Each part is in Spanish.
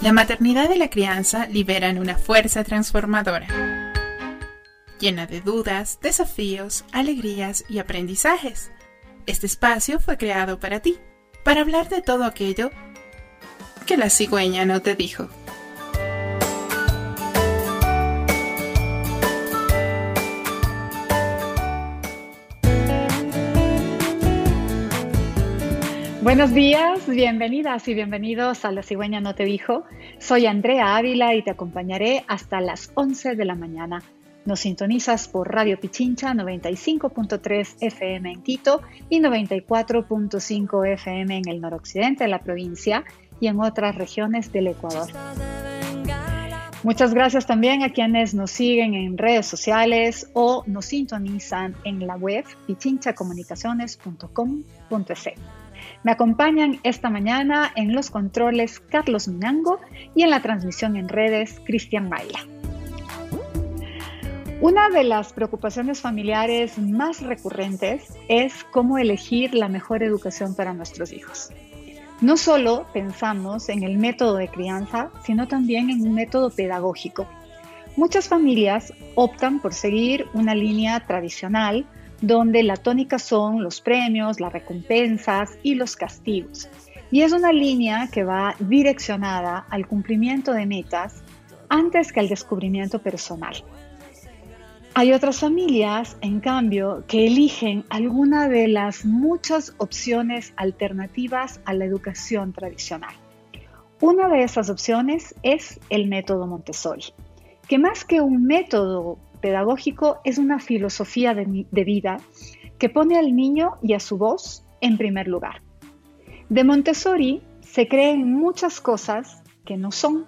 La maternidad y la crianza liberan una fuerza transformadora, llena de dudas, desafíos, alegrías y aprendizajes. Este espacio fue creado para ti, para hablar de todo aquello que la cigüeña no te dijo. Buenos días, bienvenidas y bienvenidos a La Cigüeña No Te Dijo. Soy Andrea Ávila y te acompañaré hasta las 11 de la mañana. Nos sintonizas por Radio Pichincha 95.3 FM en Quito y 94.5 FM en el noroccidente de la provincia y en otras regiones del Ecuador. Muchas gracias también a quienes nos siguen en redes sociales o nos sintonizan en la web pichinchacomunicaciones.com.es. Me acompañan esta mañana en los controles Carlos Minango y en la transmisión en redes Cristian Baila. Una de las preocupaciones familiares más recurrentes es cómo elegir la mejor educación para nuestros hijos. No solo pensamos en el método de crianza, sino también en un método pedagógico. Muchas familias optan por seguir una línea tradicional donde la tónica son los premios, las recompensas y los castigos. Y es una línea que va direccionada al cumplimiento de metas antes que al descubrimiento personal. Hay otras familias, en cambio, que eligen alguna de las muchas opciones alternativas a la educación tradicional. Una de esas opciones es el método Montessori, que más que un método pedagógico es una filosofía de, vida que pone al niño y a su voz en primer lugar. De Montessori se creen muchas cosas que no son.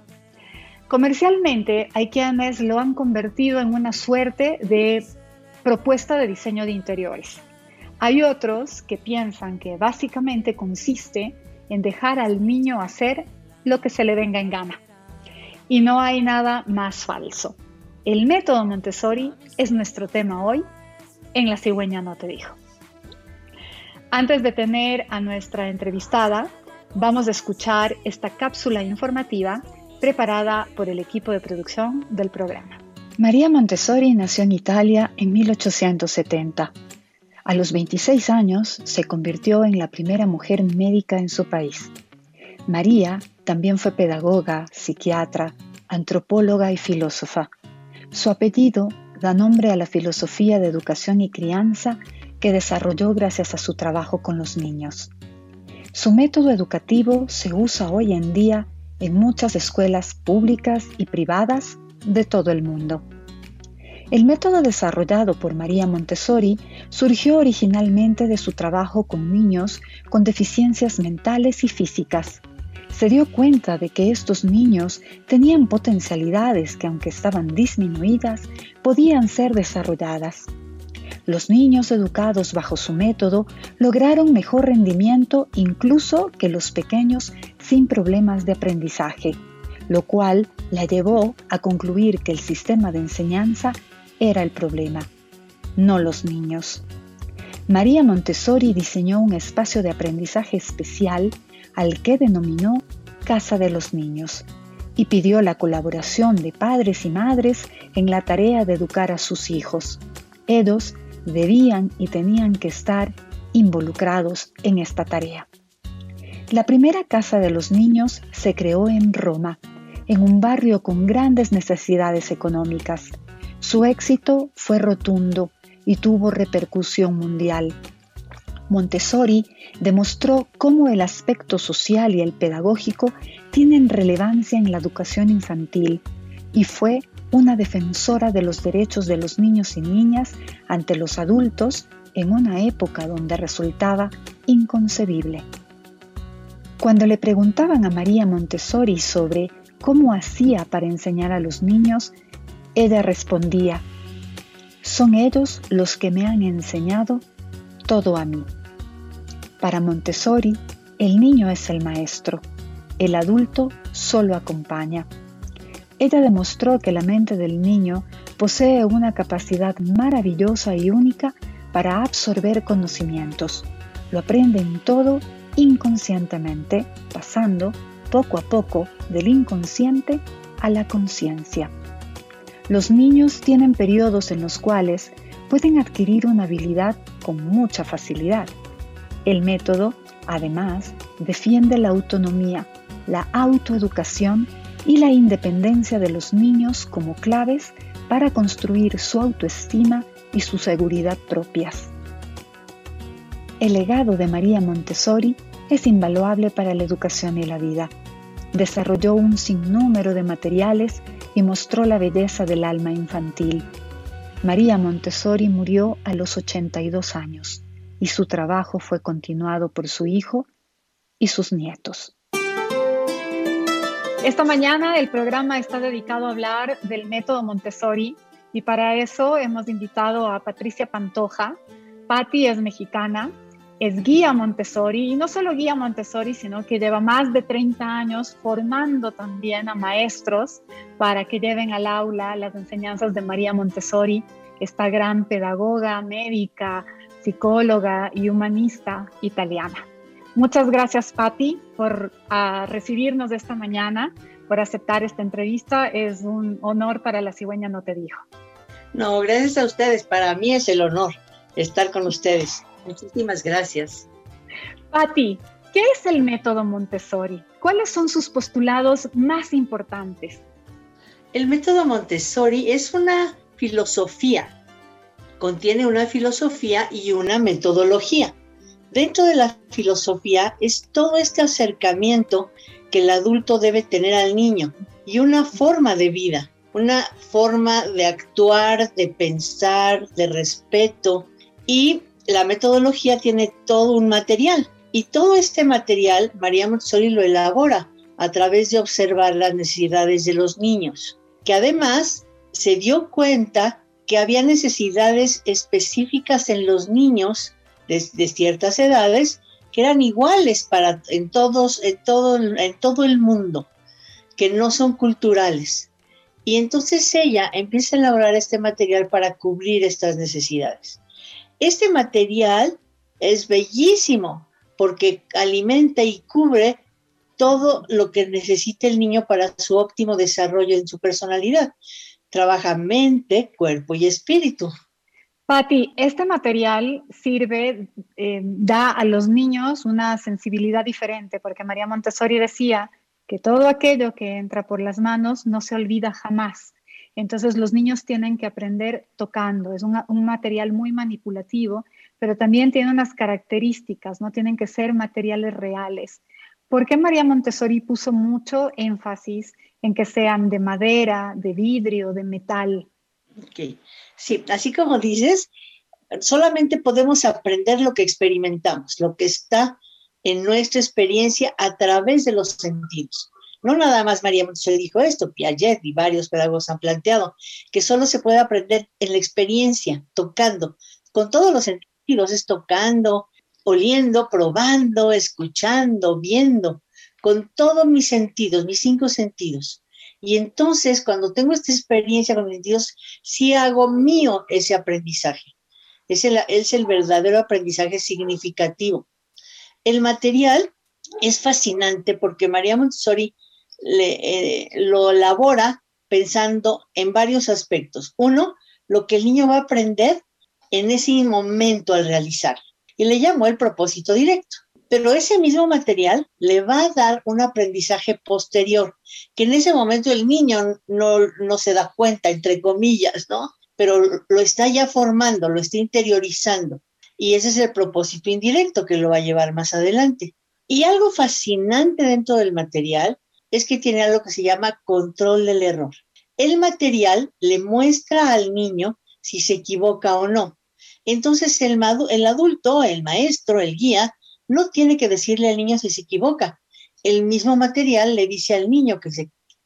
Comercialmente quienes lo han convertido en una suerte de propuesta de diseño de interiores. Hay otros que piensan que básicamente consiste en dejar al niño hacer lo que se le venga en gana. Y no hay nada más falso. El método Montessori es nuestro tema hoy en La cigüeña no te dijo. Antes de tener a nuestra entrevistada, vamos a escuchar esta cápsula informativa preparada por el equipo de producción del programa. María Montessori nació en Italia en 1870. A los 26 años se convirtió en la primera mujer médica en su país. María también fue pedagoga, psiquiatra, antropóloga y filósofa. Su apellido da nombre a la filosofía de educación y crianza que desarrolló gracias a su trabajo con los niños. Su método educativo se usa hoy en día en muchas escuelas públicas y privadas de todo el mundo. El método desarrollado por María Montessori surgió originalmente de su trabajo con niños con deficiencias mentales y físicas se dio cuenta de que estos niños tenían potencialidades que aunque estaban disminuidas, podían ser desarrolladas. Los niños educados bajo su método lograron mejor rendimiento incluso que los pequeños sin problemas de aprendizaje, lo cual la llevó a concluir que el sistema de enseñanza era el problema, no los niños. María Montessori diseñó un espacio de aprendizaje especial al que denominó Casa de los Niños y pidió la colaboración de padres y madres en la tarea de educar a sus hijos. Ellos debían y tenían que estar involucrados en esta tarea. La primera Casa de los Niños se creó en Roma, en un barrio con grandes necesidades económicas. Su éxito fue rotundo y tuvo repercusión mundial. Montessori demostró cómo el aspecto social y el pedagógico tienen relevancia en la educación infantil y fue una defensora de los derechos de los niños y niñas ante los adultos en una época donde resultaba inconcebible. Cuando le preguntaban a María Montessori sobre cómo hacía para enseñar a los niños, ella respondía, son ellos los que me han enseñado todo a mí. Para Montessori, el niño es el maestro, el adulto solo acompaña. Ella demostró que la mente del niño posee una capacidad maravillosa y única para absorber conocimientos. Lo aprende en todo inconscientemente, pasando poco a poco del inconsciente a la conciencia. Los niños tienen periodos en los cuales pueden adquirir una habilidad con mucha facilidad. El método, además, defiende la autonomía, la autoeducación y la independencia de los niños como claves para construir su autoestima y su seguridad propias. El legado de María Montessori es invaluable para la educación y la vida. Desarrolló un sinnúmero de materiales y mostró la belleza del alma infantil. María Montessori murió a los 82 años y su trabajo fue continuado por su hijo y sus nietos. Esta mañana el programa está dedicado a hablar del método Montessori y para eso hemos invitado a Patricia Pantoja. Patti es mexicana, es guía Montessori y no solo guía Montessori, sino que lleva más de 30 años formando también a maestros para que lleven al aula las enseñanzas de María Montessori, esta gran pedagoga, médica, psicóloga y humanista italiana. Muchas gracias, Patti, por uh, recibirnos esta mañana, por aceptar esta entrevista. Es un honor para la cigüeña No Te Dijo. No, gracias a ustedes. Para mí es el honor estar con ustedes. Muchísimas gracias. Patti, ¿qué es el método Montessori? ¿Cuáles son sus postulados más importantes? El método Montessori es una filosofía, contiene una filosofía y una metodología. Dentro de la filosofía es todo este acercamiento que el adulto debe tener al niño y una forma de vida, una forma de actuar, de pensar, de respeto y la metodología tiene todo un material y todo este material María Montessori lo elabora a través de observar las necesidades de los niños, que además se dio cuenta que había necesidades específicas en los niños de, ciertas edades que eran iguales para en todos en todo en todo el mundo, que no son culturales. Y entonces ella empieza a elaborar este material para cubrir estas necesidades. Este material es bellísimo porque alimenta y cubre todo lo que necesita el niño para su óptimo desarrollo en su personalidad. Trabaja mente, cuerpo y espíritu. Patti, este material sirve, eh, da a los niños una sensibilidad diferente, porque María Montessori decía que todo aquello que entra por las manos no se olvida jamás. Entonces los niños tienen que aprender tocando. Es un, material muy manipulativo, pero también tiene unas características, no tienen que ser materiales reales. ¿Por qué María Montessori puso mucho énfasis en que sean de madera, de vidrio, de metal? Ok, sí, así como dices, solamente podemos aprender lo que experimentamos, lo que está en nuestra experiencia a través de los sentidos. No nada más María Montessori dijo esto, Piaget y varios pedagogos han planteado que solo se puede aprender en la experiencia, tocando, con todos los sentidos, es tocando, oliendo, probando, escuchando, viendo, con todos mis sentidos, mis cinco sentidos. Y entonces, cuando tengo esta experiencia con mis sentidos, sí hago mío ese aprendizaje. Es el, es el verdadero aprendizaje significativo. El material es fascinante porque María Montessori eh, lo elabora pensando en varios aspectos. Uno, lo que el niño va a aprender en ese momento al realizar. Y le llamó el propósito directo. Pero ese mismo material le va a dar un aprendizaje posterior, que en ese momento el niño no, no se da cuenta, entre comillas, ¿no? Pero lo está ya formando, lo está interiorizando. Y ese es el propósito indirecto que lo va a llevar más adelante. Y algo fascinante dentro del material es que tiene algo que se llama control del error. El material le muestra al niño si se equivoca o no. Entonces el, adulto, el maestro, el guía, no tiene que decirle al niño si se equivoca. El mismo material le dice al niño que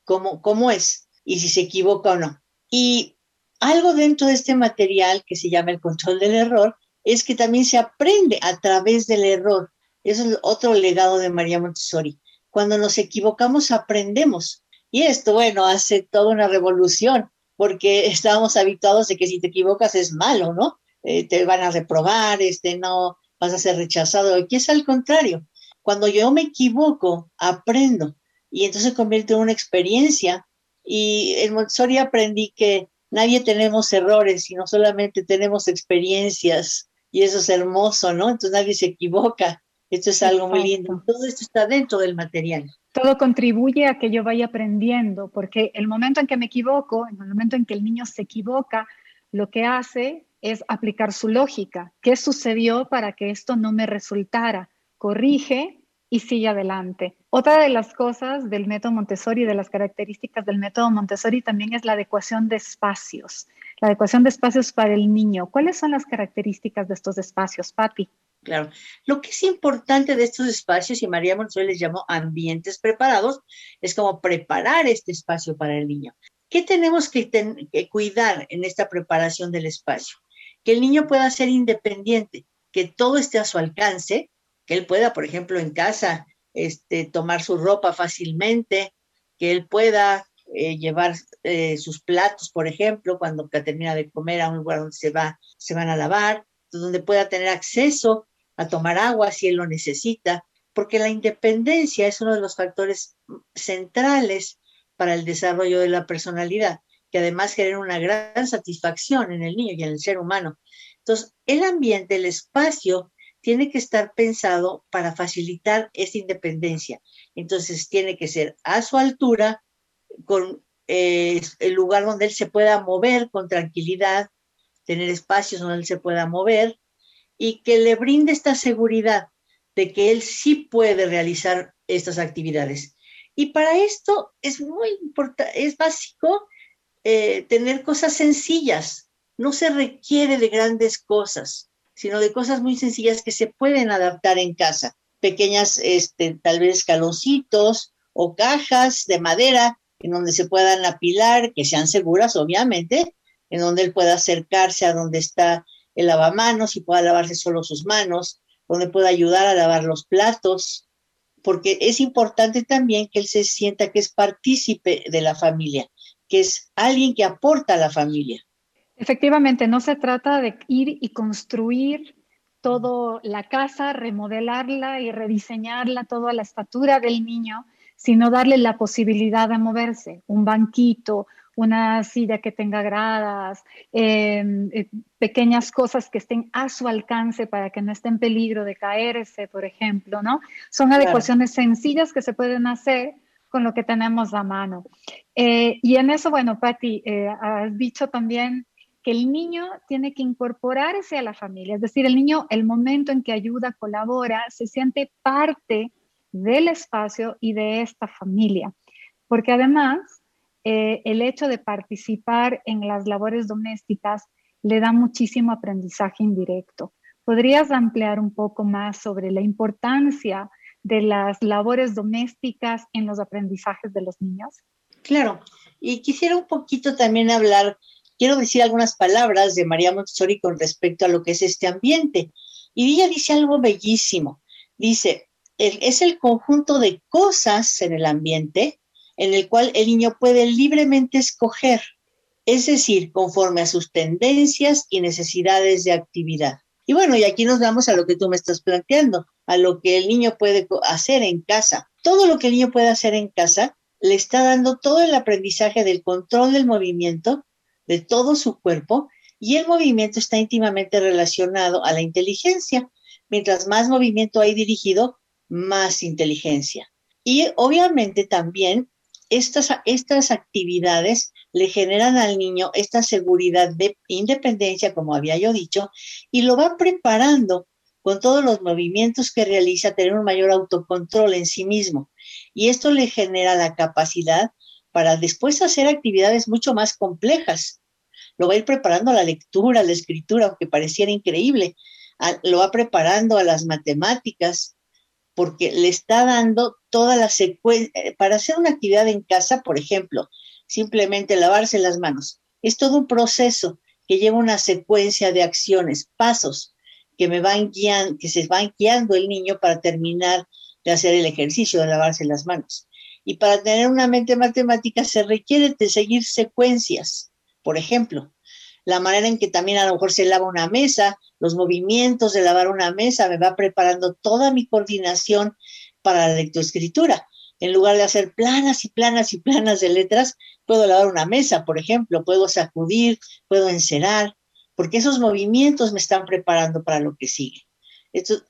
cómo, cómo es y si se equivoca o no. Y algo dentro de este material que se llama el control del error es que también se aprende a través del error. Eso es otro legado de María Montessori. Cuando nos equivocamos aprendemos. Y esto, bueno, hace toda una revolución, porque estábamos habituados de que si te equivocas es malo, ¿no? Eh, te van a reprobar, este, no vas a ser rechazado. Aquí es al contrario. Cuando yo me equivoco, aprendo. y entonces convierte en una experiencia. Y en Montessori aprendí que nadie tenemos errores, sino solamente tenemos experiencias y eso es hermoso, ¿no? Entonces nadie se equivoca. Esto es algo muy lindo. Todo esto está dentro del material. Todo contribuye a que yo vaya aprendiendo, porque el momento en que me equivoco, en el momento en que el niño se equivoca, lo que hace es aplicar su lógica. ¿Qué sucedió para que esto no me resultara? Corrige y sigue adelante. Otra de las cosas del método Montessori, de las características del método Montessori, también es la adecuación de espacios. La adecuación de espacios para el niño. ¿Cuáles son las características de estos espacios, Patti? Claro. Lo que es importante de estos espacios, y María Montessori les llamó ambientes preparados, es como preparar este espacio para el niño. ¿Qué tenemos que, que cuidar en esta preparación del espacio? Que el niño pueda ser independiente, que todo esté a su alcance, que él pueda, por ejemplo, en casa, este, tomar su ropa fácilmente, que él pueda eh, llevar eh, sus platos, por ejemplo, cuando termina de comer a un lugar donde se, va, se van a lavar, donde pueda tener acceso a tomar agua si él lo necesita, porque la independencia es uno de los factores centrales para el desarrollo de la personalidad, que además genera una gran satisfacción en el niño y en el ser humano. Entonces, el ambiente, el espacio, tiene que estar pensado para facilitar esta independencia. Entonces, tiene que ser a su altura, con eh, el lugar donde él se pueda mover con tranquilidad, tener espacios donde él se pueda mover y que le brinde esta seguridad de que él sí puede realizar estas actividades. Y para esto es muy importante, es básico eh, tener cosas sencillas. No se requiere de grandes cosas sino de cosas muy sencillas que se pueden adaptar en casa. Pequeñas, este, tal vez escaloncitos o cajas de madera en donde se puedan apilar, que sean seguras, obviamente, en donde él pueda acercarse a donde está el lavamanos y pueda lavarse solo sus manos, donde pueda ayudar a lavar los platos, porque es importante también que él se sienta que es partícipe de la familia, que es alguien que aporta a la familia. Efectivamente, no se trata de ir y construir toda la casa, remodelarla y rediseñarla toda la estatura del niño, sino darle la posibilidad de moverse, un banquito, una silla que tenga gradas, em, eh, pequeñas cosas que estén a su alcance para que no esté en peligro de caerse, por ejemplo, ¿no? Son adecuaciones sencillas que se pueden hacer con lo que tenemos a mano. Eh, y en eso, bueno, Patti, eh, has dicho también que el niño tiene que incorporarse a la familia, es decir, el niño, el momento en que ayuda, colabora, se siente parte del espacio y de esta familia, porque además eh, el hecho de participar en las labores domésticas le da muchísimo aprendizaje indirecto. ¿Podrías ampliar un poco más sobre la importancia de las labores domésticas en los aprendizajes de los niños? Claro, y quisiera un poquito también hablar quiero decir algunas palabras de María Montessori con respecto a lo que es este ambiente. Y ella dice algo bellísimo. Dice, es el conjunto de cosas en el ambiente en el cual el niño puede libremente escoger, es decir, conforme a sus tendencias y necesidades de actividad. Y bueno, y aquí nos vamos a lo que tú me estás planteando, a lo que el niño puede hacer en casa. Todo lo que el niño puede hacer en casa le está dando todo el aprendizaje del control del movimiento de todo su cuerpo y el movimiento está íntimamente relacionado a la inteligencia. Mientras más movimiento hay dirigido, más inteligencia. Y obviamente también estas, estas actividades le generan al niño esta seguridad de independencia, como había yo dicho, y lo va preparando con todos los movimientos que realiza, tener un mayor autocontrol en sí mismo. Y esto le genera la capacidad para después hacer actividades mucho más complejas. Lo va a ir preparando a la lectura, a la escritura, aunque pareciera increíble. lo va preparando a las matemáticas, porque le está dando toda la secuencia. Eh, para hacer una actividad en casa, por ejemplo, simplemente lavarse las manos. Es todo un proceso que lleva una secuencia de acciones, pasos que me van guiando, que se van guiando el niño para terminar de hacer el ejercicio de lavarse las manos. Y para tener una mente matemática se requiere de seguir secuencias. Por ejemplo, la manera en que también a lo mejor se lava una mesa, los movimientos de lavar una mesa, me va preparando toda mi coordinación para la lectoescritura. en lugar de hacer planas y planas y planas de letras, puedo lavar una mesa, por ejemplo, puedo sacudir, puedo encerar, porque esos movimientos me están preparando para lo que sigue.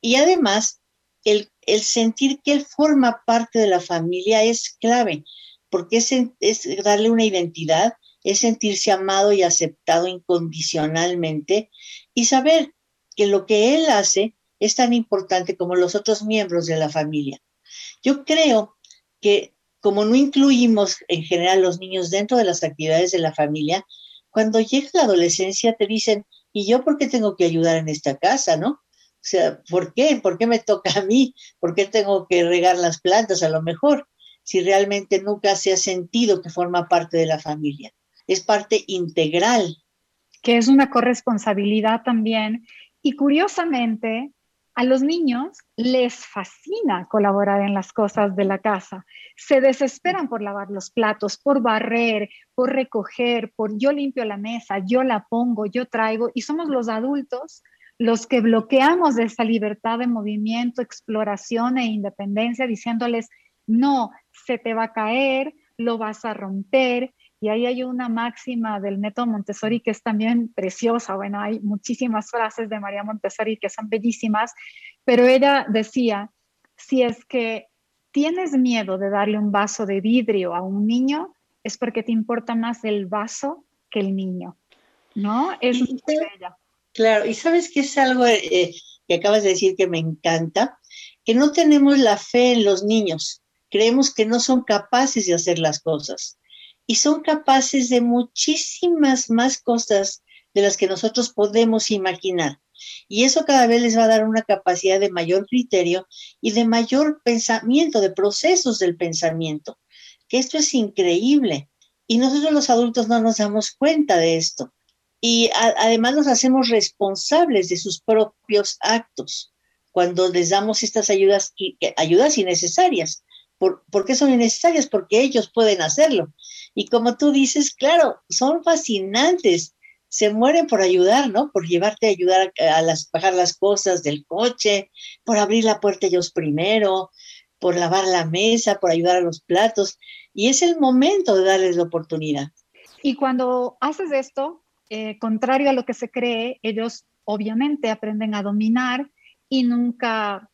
y además, el, sentir que él forma parte de la familia es clave, porque es, es darle una identidad, es sentirse amado y aceptado incondicionalmente y saber que lo que él hace es tan importante como los otros miembros de la familia. Yo creo que como no incluimos en general los niños dentro de las actividades de la familia, cuando llega la adolescencia te dicen, ¿y yo por qué tengo que ayudar en esta casa, no? O sea, ¿por qué? ¿Por qué me toca a mí? ¿Por qué tengo que regar las plantas a lo mejor? Si realmente nunca se ha sentido que forma parte de la familia. Es parte integral. Que es una corresponsabilidad también. Y curiosamente, a los niños les fascina colaborar en las cosas de la casa. Se desesperan por lavar los platos, por barrer, por recoger, por yo limpio la mesa, yo la pongo, yo traigo. Y somos los adultos los que bloqueamos esa libertad de movimiento, exploración e independencia, diciéndoles, no, se te va a caer, lo vas a romper, y ahí hay una máxima del método Montessori que es también preciosa. Bueno, hay muchísimas frases de María Montessori que son bellísimas, pero ella decía, si es que tienes miedo de darle un vaso de vidrio a un niño, es porque te importa más el vaso que el niño, ¿no? Es ella. Claro, y sabes que es algo eh, que acabas de decir que me encanta, que no tenemos la fe en los niños, creemos que no son capaces de hacer las cosas y son capaces de muchísimas más cosas de las que nosotros podemos imaginar. Y eso cada vez les va a dar una capacidad de mayor criterio y de mayor pensamiento, de procesos del pensamiento, que esto es increíble. Y nosotros los adultos no nos damos cuenta de esto. Y además nos hacemos responsables de sus propios actos cuando les damos estas ayudas, ayudas innecesarias. ¿Por, ¿Por qué son innecesarias? Porque ellos pueden hacerlo. Y como tú dices, claro, son fascinantes. Se mueren por ayudar, ¿no? Por llevarte a ayudar a, las, bajar las cosas del coche, por abrir la puerta ellos primero, por lavar la mesa, por ayudar a los platos. Y es el momento de darles la oportunidad. Y cuando haces esto, eh, contrario a lo que se cree, ellos obviamente aprenden a dominar y nunca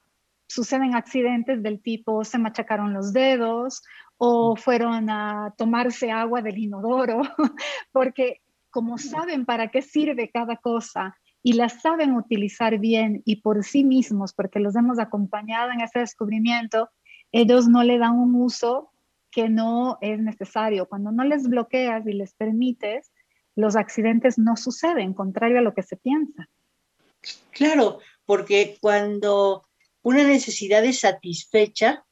suceden accidentes del tipo se machacaron los dedos o fueron a tomarse agua del inodoro, porque como saben para qué sirve cada cosa y la saben utilizar bien y por sí mismos, porque los hemos acompañado en ese descubrimiento, ellos no le dan un uso que no es necesario. Cuando no les bloqueas y les permites, los accidentes no suceden, contrario a lo que se piensa. Claro, porque cuando una necesidad es satisfecha,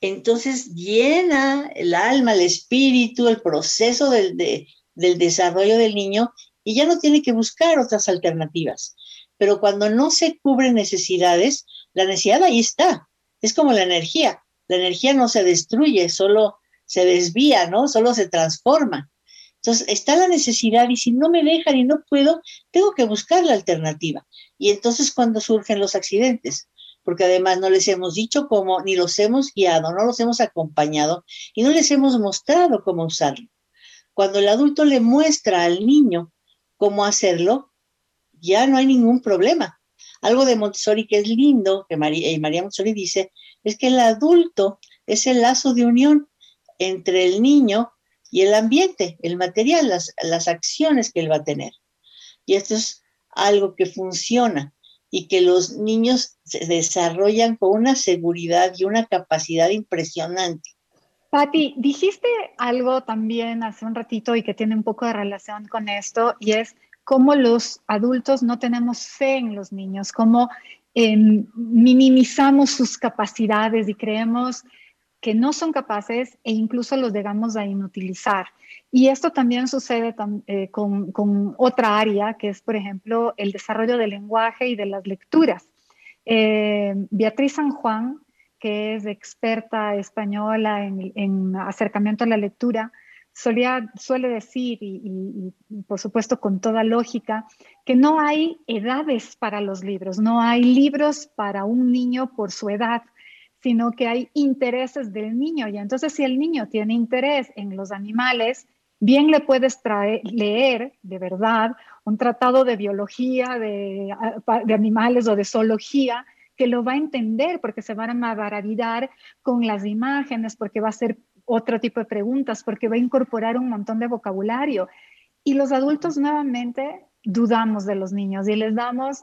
entonces llena el alma, el espíritu, el proceso del, del desarrollo del niño y ya no tiene que buscar otras alternativas. Pero cuando no se cubren necesidades, la necesidad ahí está. Es como la energía. La energía no se destruye, solo se desvía, ¿no? Solo se transforma. Entonces, está la necesidad y si no me dejan y no puedo, tengo que buscar la alternativa. Y entonces cuando surgen los accidentes, porque además no les hemos dicho cómo, ni los hemos guiado, no los hemos acompañado y no les hemos mostrado cómo usarlo. Cuando el adulto le muestra al niño cómo hacerlo, ya no hay ningún problema. Algo de Montessori que es lindo, que María, y Montessori dice, es que el adulto es el lazo de unión entre el niño y el ambiente, el material, las, las acciones que él va a tener. Y esto es algo que funciona y que los niños se desarrollan con una seguridad y una capacidad impresionante. Patti, dijiste algo también hace un ratito y que tiene un poco de relación con esto, y es cómo los adultos no tenemos fe en los niños, cómo em, minimizamos sus capacidades y creemos que no son capaces e incluso los llegamos a inutilizar. Y esto también sucede eh, con, otra área, que es, por ejemplo, el desarrollo del lenguaje y de las lecturas. Eh, Beatriz San Juan, que es experta española en, acercamiento a la lectura, suele decir, y, por supuesto con toda lógica, que no hay edades para los libros, no hay libros para un niño por su edad, sino que hay intereses del niño. Y entonces si el niño tiene interés en los animales, bien le puedes traer, leer de verdad un tratado de biología, de, de animales o de zoología, que lo va a entender porque se van a maravillar con las imágenes, porque va a hacer otro tipo de preguntas, porque va a incorporar un montón de vocabulario. Y los adultos nuevamente dudamos de los niños y les damos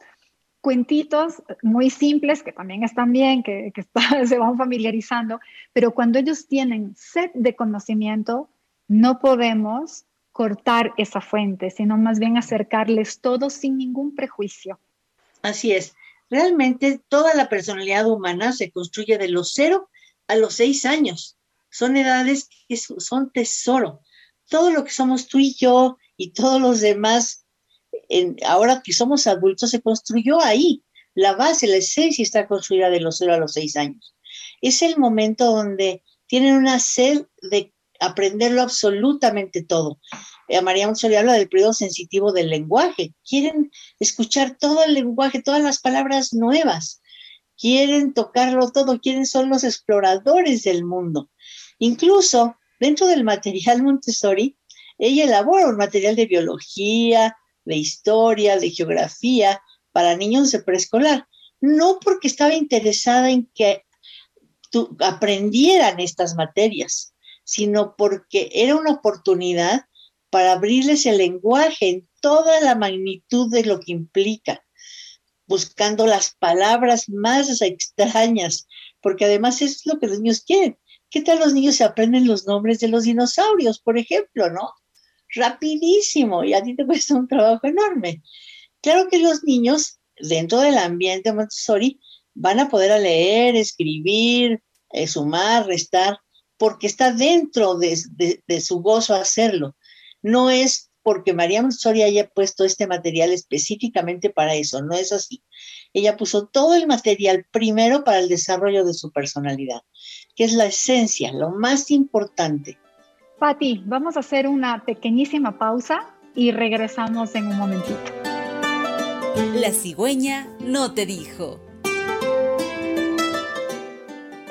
cuentitos muy simples que también están bien, que, se van familiarizando, pero cuando ellos tienen sed de conocimiento, no podemos cortar esa fuente, sino más bien acercarles todo sin ningún prejuicio. Así es. Realmente toda la personalidad humana se construye de los cero a los seis años. Son edades que son tesoro. Todo lo que somos tú y yo y todos los demás ahora que somos adultos, se construyó ahí. La base, la esencia está construida de los 0 a los 6 años. Es el momento donde tienen una sed de aprenderlo absolutamente todo. Eh, María Montessori habla del periodo sensitivo del lenguaje. Quieren escuchar todo el lenguaje, todas las palabras nuevas. Quieren tocarlo todo, quieren son los exploradores del mundo. Incluso dentro del material Montessori, ella elabora un material de biología, de historia, de geografía para niños de preescolar. No porque estaba interesada en que aprendieran estas materias, sino porque era una oportunidad para abrirles el lenguaje en toda la magnitud de lo que implica, buscando las palabras más extrañas, porque además es lo que los niños quieren. ¿Qué tal los niños se aprenden los nombres de los dinosaurios, por ejemplo, no? Rapidísimo y a ti te cuesta un trabajo enorme. Claro que los niños dentro del ambiente Montessori van a poder leer, escribir, eh, sumar, restar, porque está dentro de, de, su gozo hacerlo. No es porque María Montessori haya puesto este material específicamente para eso, no es así. Ella puso todo el material primero para el desarrollo de su personalidad, que es la esencia, lo más importante. Pati, vamos a hacer una pequeñísima pausa y regresamos en un momentito. La cigüeña no te dijo.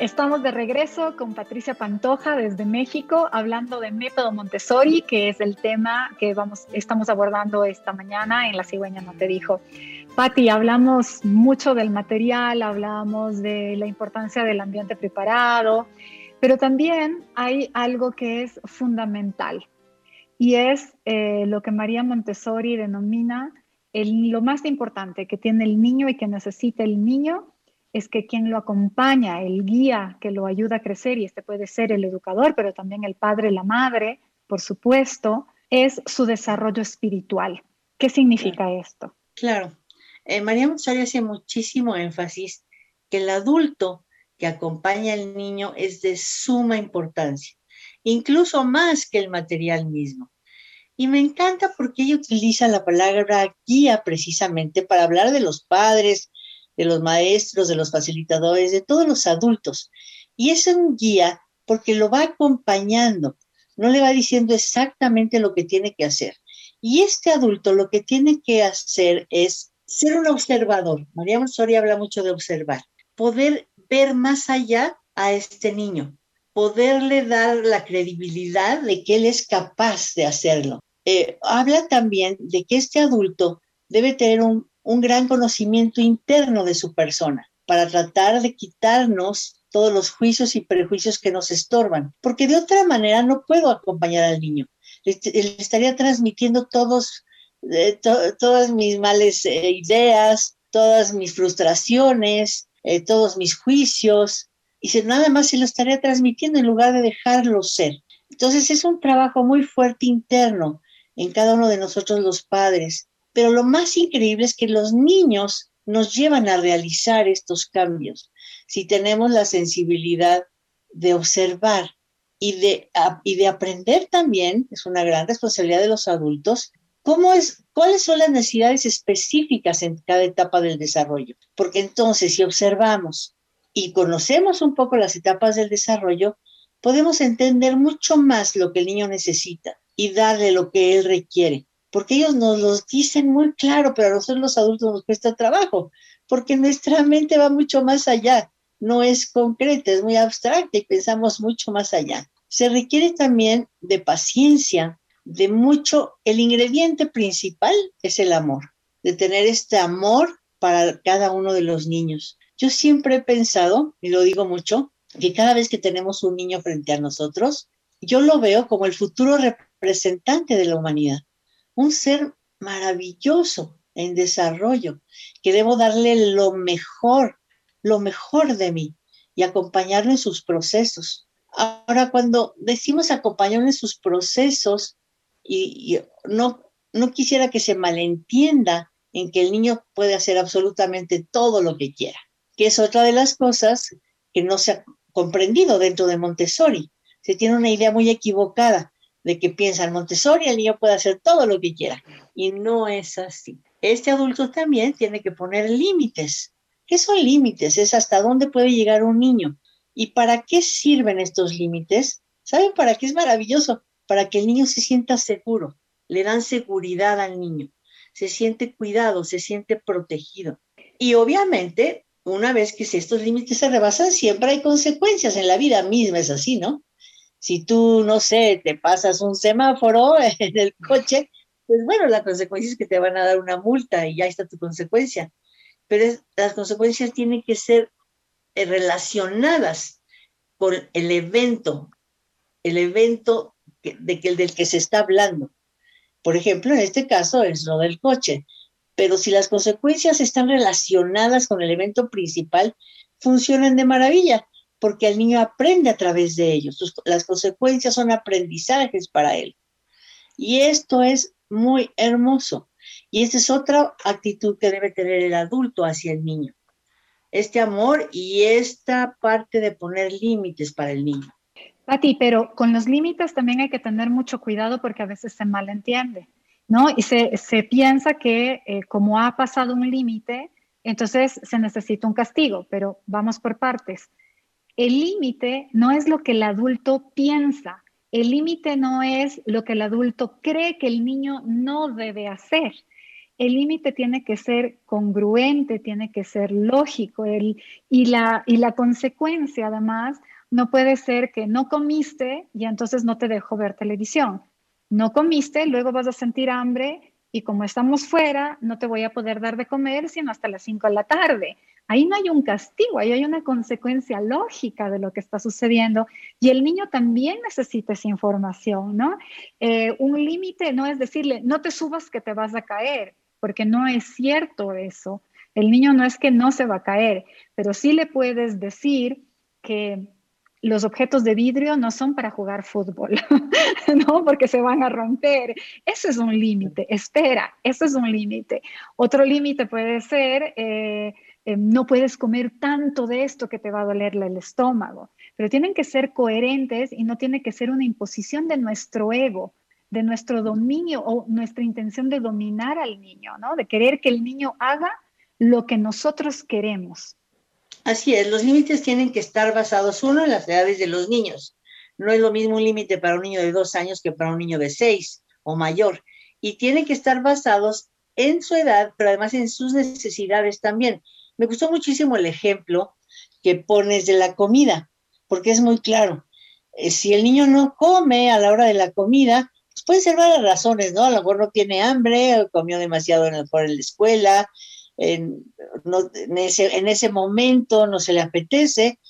Estamos de regreso con Patricia Pantoja desde México hablando de método Montessori, que es el tema que vamos, estamos abordando esta mañana en La cigüeña no te dijo. Pati, hablamos mucho del material, hablamos de la importancia del ambiente preparado, pero también hay algo que es fundamental y es eh, lo que María Montessori denomina el, lo más importante que tiene el niño y que necesita el niño es que quien lo acompaña, el guía que lo ayuda a crecer, y este puede ser el educador, pero también el padre, la madre, por supuesto, es su desarrollo espiritual. ¿Qué significa esto? Claro. Eh, María Montessori hace muchísimo énfasis que el adulto que acompaña al niño es de suma importancia, incluso más que el material mismo. Y me encanta porque ella utiliza la palabra guía precisamente para hablar de los padres, de los maestros, de los facilitadores, de todos los adultos. Y es un guía porque lo va acompañando, no le va diciendo exactamente lo que tiene que hacer. Y este adulto lo que tiene que hacer es ser un observador. María Montessori habla mucho de observar, poder ver más allá a este niño, poderle dar la credibilidad de que él es capaz de hacerlo. Eh, habla también de que este adulto debe tener un, gran conocimiento interno de su persona para tratar de quitarnos todos los juicios y prejuicios que nos estorban, porque de otra manera no puedo acompañar al niño. Le, estaría transmitiendo todos, eh, todas mis males eh, ideas, todas mis frustraciones, eh, todos mis juicios, y si nada más se lo estaría transmitiendo en lugar de dejarlo ser. Entonces es un trabajo muy fuerte interno en cada uno de nosotros los padres, pero lo más increíble es que los niños nos llevan a realizar estos cambios. Si tenemos la sensibilidad de observar y de, y de aprender también, es una gran responsabilidad de los adultos, ¿Cómo es, ¿Cuáles son las necesidades específicas en cada etapa del desarrollo? Porque entonces, si observamos y conocemos un poco las etapas del desarrollo, podemos entender mucho más lo que el niño necesita y darle lo que él requiere. Porque ellos nos lo dicen muy claro, pero a nosotros los adultos nos cuesta trabajo, porque nuestra mente va mucho más allá no es concreta, es muy abstracta y pensamos mucho más allá. Se requiere también de paciencia, de mucho, el ingrediente principal es el amor, de tener este amor para cada uno de los niños. Yo siempre he pensado, y lo digo mucho, que cada vez que tenemos un niño frente a nosotros, yo lo veo como el futuro representante de la humanidad, un ser maravilloso en desarrollo, que debo darle lo mejor, lo mejor de mí y acompañarlo en sus procesos. Ahora, cuando decimos acompañarlo en sus procesos, y, no, no quisiera que se malentienda en que el niño puede hacer absolutamente todo lo que quiera, que es otra de las cosas que no se ha comprendido dentro de Montessori. Se tiene una idea muy equivocada de que piensa en Montessori el niño puede hacer todo lo que quiera. Y no es así. Este adulto también tiene que poner límites. ¿Qué son límites? Es hasta dónde puede llegar un niño. ¿Y para qué sirven estos límites? ¿Saben para qué es maravilloso? Para que el niño se sienta seguro. Le dan seguridad al niño. Se siente cuidado, se siente protegido. Y obviamente, una vez que estos límites se rebasan, siempre hay consecuencias. En la vida misma es así, ¿no? Si tú, no sé, te pasas un semáforo en el coche, pues bueno, la consecuencia es que te van a dar una multa y ya está tu consecuencia. Pero las consecuencias tienen que ser eh, relacionadas con el evento, el evento de que, del que se está hablando. Por ejemplo, en este caso es lo del coche. Pero si las consecuencias están relacionadas con el evento principal, funcionan de maravilla porque el niño aprende a través de ellos. Las consecuencias son aprendizajes para él. Y esto es muy hermoso. Y esta es otra actitud que debe tener el adulto hacia el niño. Este amor y esta parte de poner límites para el niño. Pati, pero con los límites también hay que tener mucho cuidado porque a veces se malentiende, ¿no? Y se, piensa que eh, como ha pasado un límite, entonces se necesita un castigo, pero vamos por partes el límite no es lo que el adulto piensa, el límite no es lo que el adulto cree que el niño no debe hacer. El límite tiene que ser congruente, tiene que ser lógico y, la, y la consecuencia además no puede ser que no comiste y entonces no te dejo ver televisión. No comiste, luego vas a sentir hambre y como estamos fuera, no te voy a poder dar de comer sino hasta las 5 de la tarde. Ahí no hay un castigo, ahí hay una consecuencia lógica de lo que está sucediendo y el niño también necesita esa información, ¿no? Eh, un límite no es decirle, no te subas que te vas a caer, porque no es cierto eso. El niño no es que no se va a caer, pero sí le puedes decir que los objetos de vidrio no son para jugar fútbol, ¿no? Porque se van a romper. Ese es un límite. Espera, ese es un límite. Otro límite puede ser... Eh, eh, no puedes comer tanto de esto que te va a doler el estómago, pero tienen que ser coherentes y no tiene que ser una imposición de nuestro ego, de nuestro dominio o nuestra intención de dominar al niño, ¿no? De querer que el niño haga lo que nosotros queremos. Así es, los límites tienen que estar basados, uno, en las edades de los niños. No es lo mismo un límite para un niño de dos años que para un niño de seis o mayor. Y tienen que estar basados en su edad, pero además en sus necesidades también. Me gustó muchísimo el ejemplo que pones de la comida, porque es muy claro. Eh, si el niño no come a la hora de la comida, pues puede ser varias razones, ¿no? A lo mejor no tiene hambre, comió demasiado en la escuela, en, ese, en ese momento no se le apetece,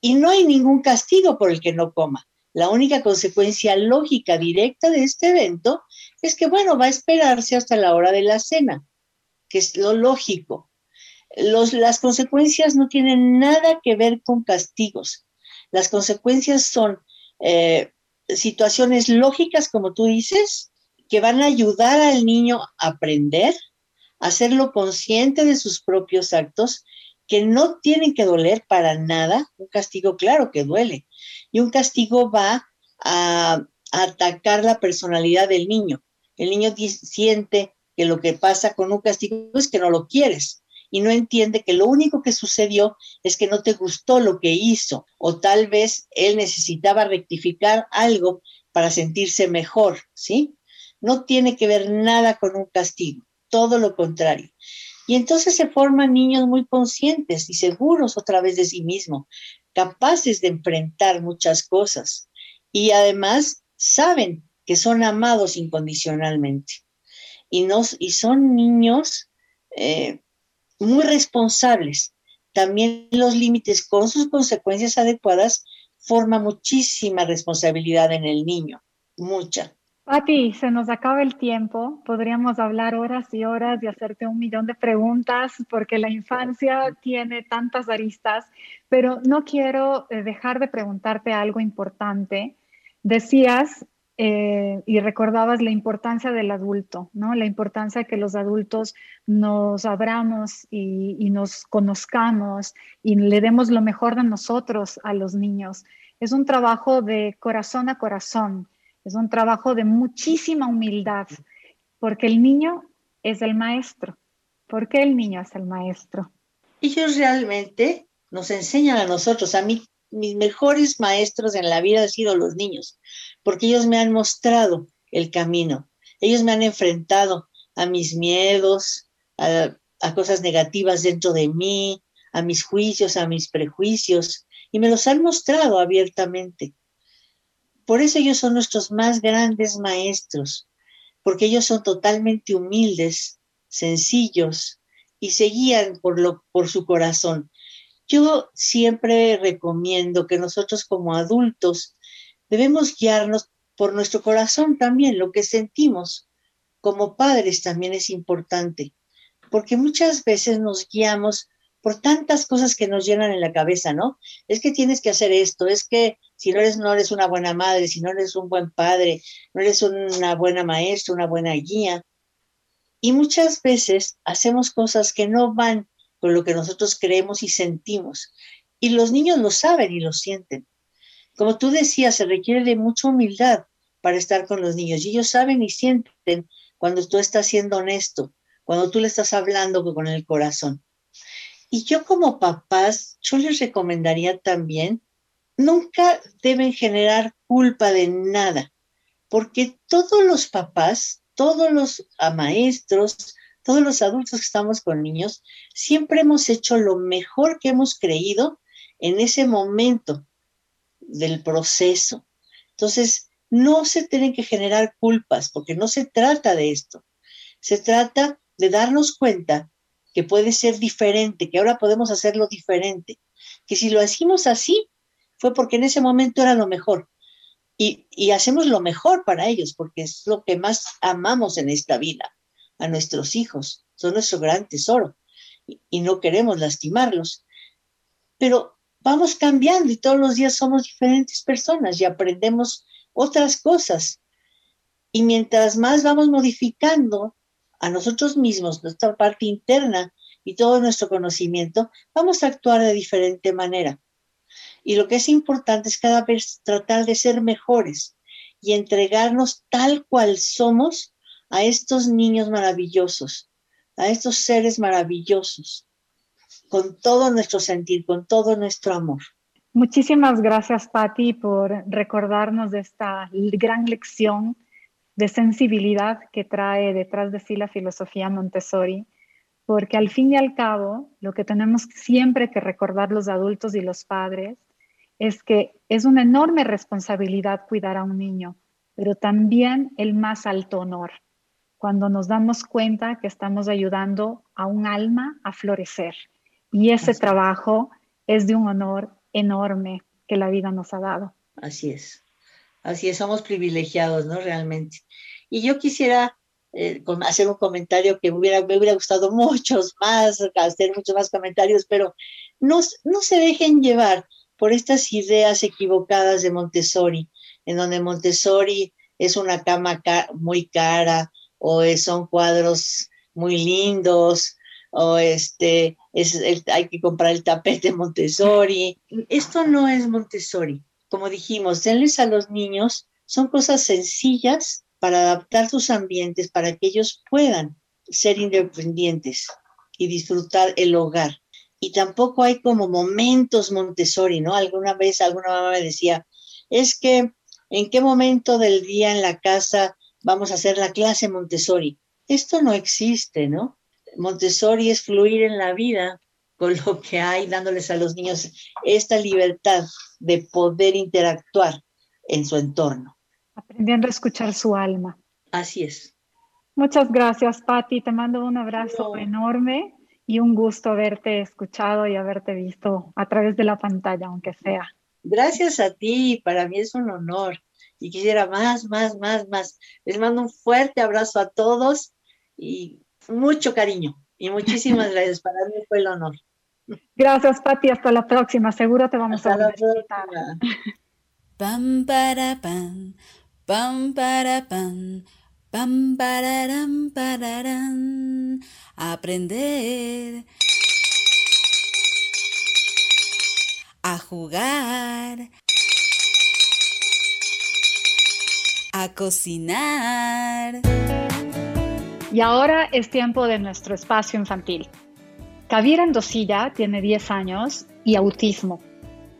y no hay ningún castigo por el que no coma. La única consecuencia lógica directa de este evento es que, bueno, va a esperarse hasta la hora de la cena, que es lo lógico las consecuencias no tienen nada que ver con castigos. Las consecuencias son eh, situaciones lógicas, como tú dices, que van a ayudar al niño a aprender, hacerlo consciente de sus propios actos, que no tienen que doler para nada. Un castigo, claro que duele. Y un castigo va a, atacar la personalidad del niño. El niño siente que lo que pasa con un castigo es que no lo quieres y no entiende que lo único que sucedió es que no te gustó lo que hizo o tal vez él necesitaba rectificar algo para sentirse mejor, ¿sí? No tiene que ver nada con un castigo, todo lo contrario. Y entonces se forman niños muy conscientes y seguros otra vez de sí mismos, capaces de enfrentar muchas cosas. Y además saben que son amados incondicionalmente. Y, y son niños eh, muy responsables. También los límites con sus consecuencias adecuadas forma muchísima responsabilidad en el niño, mucha. Pati, se nos acaba el tiempo. Podríamos hablar horas y horas y hacerte un millón de preguntas porque la infancia tiene tantas aristas, pero no quiero eh, dejar de preguntarte algo importante. Decías eh, y recordabas la importancia del adulto, ¿no? La importancia de que los adultos nos abramos y, y nos conozcamos y le demos lo mejor de nosotros a los niños. Es un trabajo de corazón a corazón es un trabajo de muchísima humildad, porque el niño es el maestro. ¿Por qué el niño es el maestro? Ellos realmente nos enseñan a nosotros, a mí, mis mejores maestros en la vida han sido los niños, porque ellos me han mostrado el camino, ellos me han enfrentado a mis miedos, a, a cosas negativas dentro de mí, a mis juicios, a mis prejuicios, y me los han mostrado abiertamente. Por eso ellos son nuestros más grandes maestros, porque ellos son totalmente humildes, sencillos y se guían por, lo, por su corazón. Yo siempre recomiendo que nosotros como adultos debemos guiarnos por nuestro corazón también, lo que sentimos. Como padres también es importante, porque muchas veces nos guiamos por tantas cosas que nos llenan en la cabeza, ¿no? Es que tienes que hacer esto, es que si no eres, no eres una buena madre, si no eres un buen padre, no eres una buena maestra, una buena guía. Y muchas veces hacemos cosas que no van con lo que nosotros creemos y sentimos. Y los niños lo saben y lo sienten. Como tú decías, se requiere de mucha humildad para estar con los niños. Y ellos saben y sienten cuando tú estás siendo honesto, cuando tú le estás hablando con el corazón. Y yo como papás, yo les recomendaría también, nunca deben generar culpa de nada, porque todos los papás, todos los maestros, todos los adultos que estamos con niños, siempre hemos hecho lo mejor que hemos creído en ese momento del proceso. Entonces, no se tienen que generar culpas, porque no se trata de esto. Se trata de darnos cuenta que puede ser diferente, que ahora podemos hacerlo diferente, que si lo hacemos así fue porque en ese momento era lo mejor. Y, y, hacemos lo mejor para ellos, porque es lo que más amamos en esta vida, a nuestros hijos, son nuestro gran tesoro y no queremos lastimarlos. Pero vamos cambiando y todos los días somos diferentes personas y aprendemos otras cosas. Y mientras más vamos modificando a nosotros mismos, nuestra parte interna y todo nuestro conocimiento, vamos a actuar de diferente manera. Y lo que es importante es cada vez tratar de ser mejores y entregarnos tal cual somos a estos niños maravillosos, a estos seres maravillosos, con todo nuestro sentir, con todo nuestro amor. Muchísimas gracias, Patti, por recordarnos esta gran lección de sensibilidad que trae detrás de sí la filosofía Montessori, porque al fin y al cabo lo que tenemos siempre que recordar los adultos y los padres es que es una enorme responsabilidad cuidar a un niño, pero también el más alto honor, cuando nos damos cuenta que estamos ayudando a un alma a florecer. Y ese trabajo es de un honor enorme que la vida nos ha dado. Así es. Así es, somos privilegiados, ¿no? Realmente. Y yo quisiera eh, hacer un comentario que me hubiera, gustado muchos más, hacer muchos más comentarios, pero no, no se dejen llevar por estas ideas equivocadas de Montessori, en donde Montessori es una cama muy cara o son cuadros muy lindos o este es hay que comprar el tapete Montessori. Esto no es Montessori como dijimos, denles a los niños, son cosas sencillas para adaptar sus ambientes, para que ellos puedan ser independientes y disfrutar el hogar. Y tampoco hay como momentos Montessori, ¿no? Alguna vez alguna mamá me decía, es que en qué momento del día en la casa vamos a hacer la clase Montessori. Esto no existe, ¿no? Montessori es fluir en la vida con lo que hay, dándoles a los niños esta libertad de poder interactuar en su entorno. Aprendiendo a escuchar su alma. Así es. Muchas gracias, Patti. Te mando un abrazo enorme y un gusto haberte escuchado y haberte visto a través de la pantalla, aunque sea. Gracias a ti, para mí es un honor y quisiera más, más, más, más. Les mando un fuerte abrazo a todos y mucho cariño y muchísimas gracias. Para mí fue el honor. Gracias, Patti. Hasta la próxima. Seguro te vamos a visitar. Pam para pam, pam para pam, pam pararam pararam. Aprender a jugar, a cocinar. Y ahora es tiempo de nuestro espacio infantil. Kavir Andosilla tiene 10 años y autismo.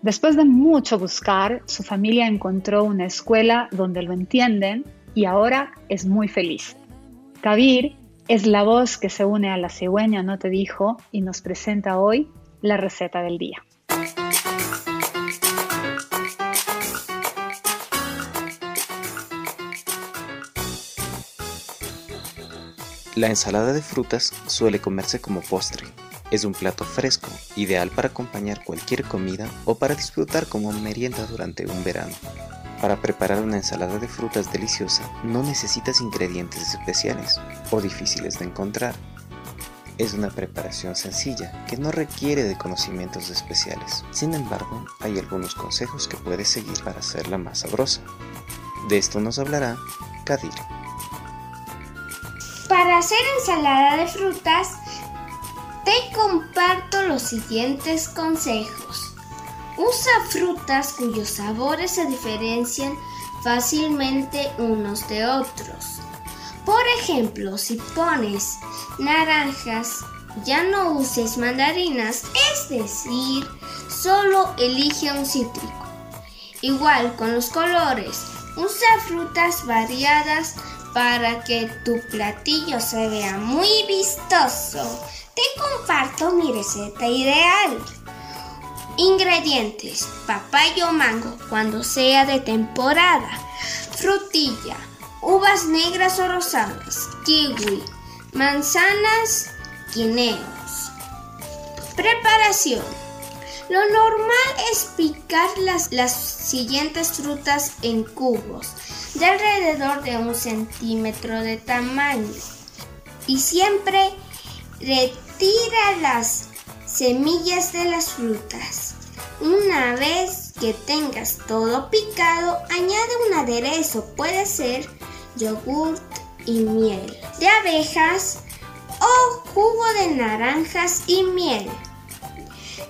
Después de mucho buscar, su familia encontró una escuela donde lo entienden y ahora es muy feliz. Kavir es la voz que se une a la cigüeña, no te dijo, y nos presenta hoy la receta del día. La ensalada de frutas suele comerse como postre. Es un plato fresco, ideal para acompañar cualquier comida o para disfrutar como merienda durante un verano. Para preparar una ensalada de frutas deliciosa no necesitas ingredientes especiales o difíciles de encontrar. Es una preparación sencilla que no requiere de conocimientos especiales. Sin embargo, hay algunos consejos que puedes seguir para hacerla más sabrosa. De esto nos hablará Kadir. Para hacer ensalada de frutas, te comparto los siguientes consejos. Usa frutas cuyos sabores se diferencian fácilmente unos de otros. Por ejemplo, si pones naranjas, ya no uses mandarinas, es decir, solo elige un cítrico. Igual con los colores, usa frutas variadas para que tu platillo se vea muy vistoso, te comparto mi receta ideal. Ingredientes: papaya o mango cuando sea de temporada, frutilla, uvas negras o rosadas, kiwi, manzanas, guineos. Preparación. Lo normal es picar las, las siguientes frutas en cubos de alrededor de un centímetro de tamaño. Y siempre retira las semillas de las frutas. Una vez que tengas todo picado, añade un aderezo, puede ser yogurt y miel de abejas o jugo de naranjas y miel.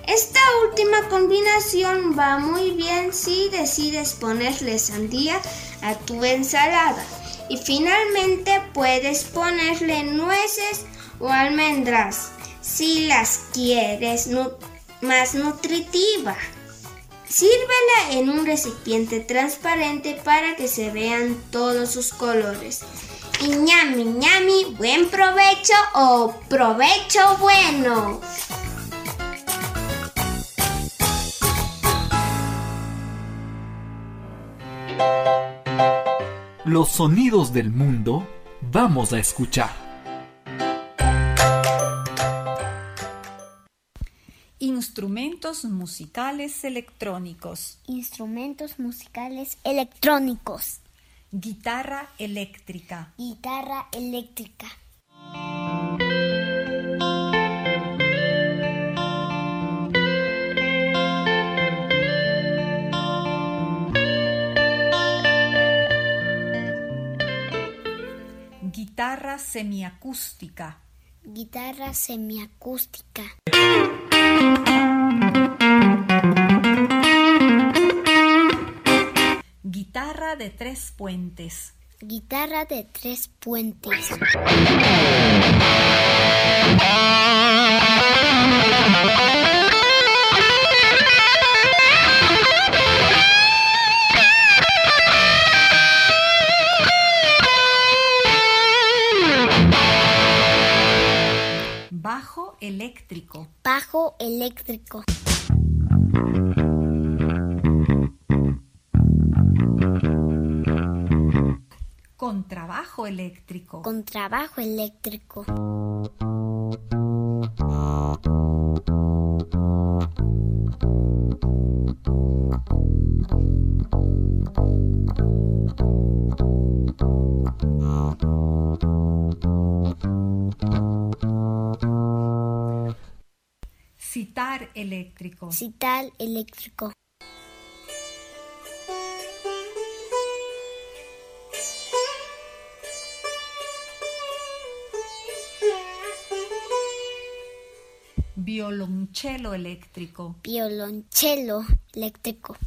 Esta última combinación va muy bien si decides ponerle sandía a tu ensalada. Y finalmente puedes ponerle nueces o almendras si las quieres más nutritiva. Sírvela en un recipiente transparente para que se vean todos sus colores. Y ñami ñami, buen provecho o provecho bueno. los sonidos del mundo vamos a escuchar. Instrumentos musicales electrónicos. Instrumentos musicales electrónicos. Guitarra eléctrica. Guitarra eléctrica. Guitarra semiacústica. Guitarra semiacústica. Guitarra de tres puentes. Guitarra de tres puentes. Eléctrico. Bajo eléctrico. Contrabajo eléctrico. Contrabajo eléctrico. Eléctrico. Citar eléctrico. Violonchelo eléctrico. Violonchelo eléctrico.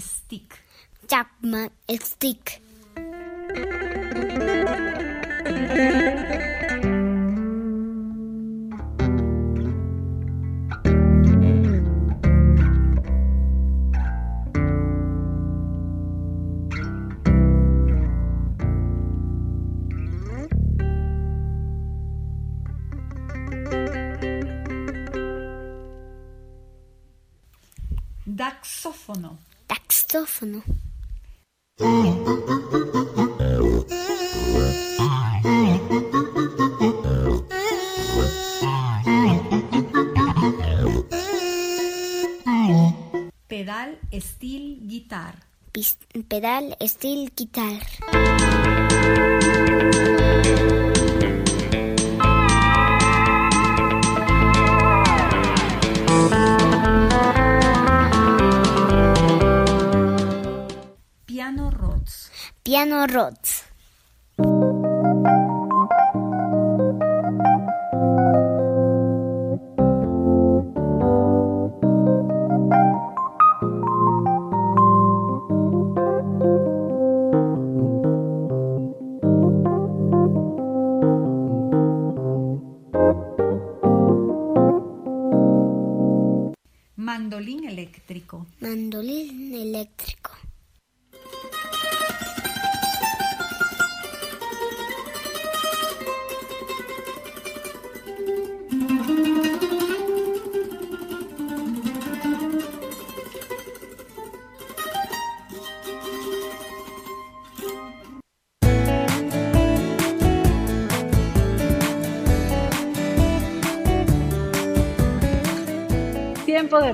is thick. Chapman is thick. Steel guitar. Piano Rhodes. Piano Rhodes.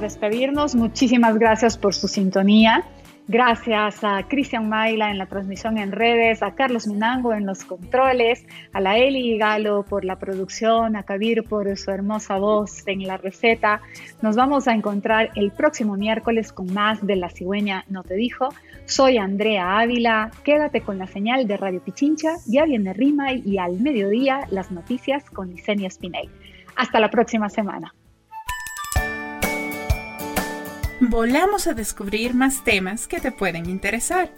Despedirnos. Muchísimas gracias por su sintonía. Gracias a Cristian Maila en la transmisión en redes, a Carlos Minango en los controles, a la Eli Galo por la producción, a Kabir por su hermosa voz en la receta. Nos vamos a encontrar el próximo miércoles con más de La Cigüeña No Te Dijo. Soy Andrea Ávila. Quédate con la señal de Radio Pichincha. Ya viene Rima y al mediodía las noticias con Licenia Spinell. Hasta la próxima semana. Volamos a descubrir más temas que te pueden interesar.